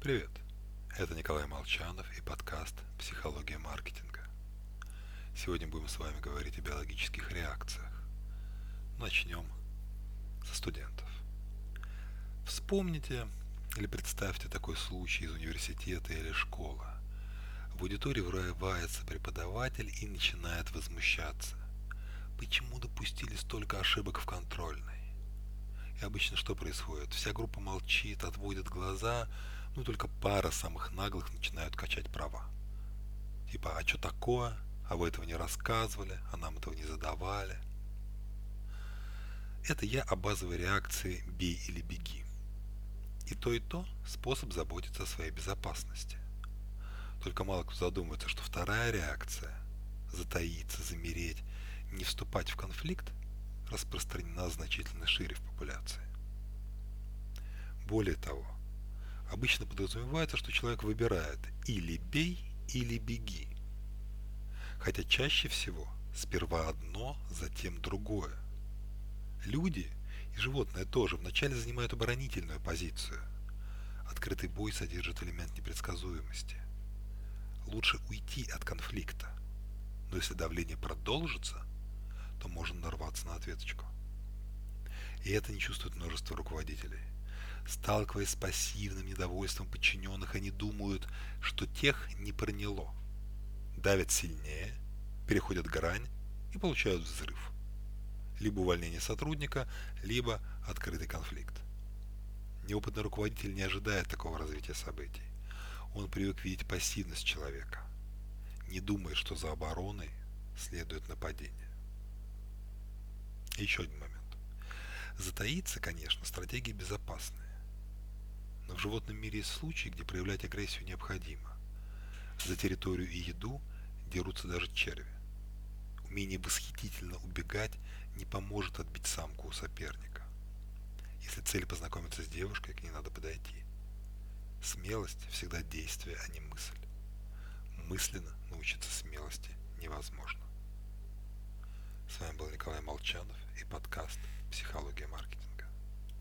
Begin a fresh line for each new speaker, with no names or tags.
Привет, это Николай Молчанов и подкаст «Психология маркетинга». Сегодня будем с вами говорить о биологических реакциях. Начнем со студентов. Вспомните или представьте такой случай из университета или школы. В аудитории врывается преподаватель и начинает возмущаться. Почему допустили столько ошибок в контрольной? И обычно что происходит? Вся группа молчит, отводит глаза, ну только пара самых наглых начинают качать права. Типа, а что такое? А вы этого не рассказывали, а нам этого не задавали. Это я о базовой реакции «бей или беги». И то, и то способ заботиться о своей безопасности. Только мало кто задумывается, что вторая реакция – затаиться, замереть, не вступать в конфликт – распространена значительно шире в популяции. Более того, обычно подразумевается, что человек выбирает или бей, или беги. Хотя чаще всего сперва одно, затем другое. Люди и животные тоже вначале занимают оборонительную позицию. Открытый бой содержит элемент непредсказуемости. Лучше уйти от конфликта, но если давление продолжится, то можно нарваться на ответочку. И это не чувствует множество руководителей. Сталкиваясь с пассивным недовольством подчиненных, они думают, что тех не проняло. Давят сильнее, переходят грань и получают взрыв. Либо увольнение сотрудника, либо открытый конфликт. Неопытный руководитель не ожидает такого развития событий. Он привык видеть пассивность человека. Не думает, что за обороной следует нападение еще один момент. Затаиться, конечно, стратегии безопасные, Но в животном мире есть случаи, где проявлять агрессию необходимо. За территорию и еду дерутся даже черви. Умение восхитительно убегать не поможет отбить самку у соперника. Если цель познакомиться с девушкой, к ней надо подойти. Смелость всегда действие, а не мысль. Мысленно научиться смелости невозможно. С вами был Николай Молчанов и подкаст «Психология маркетинга».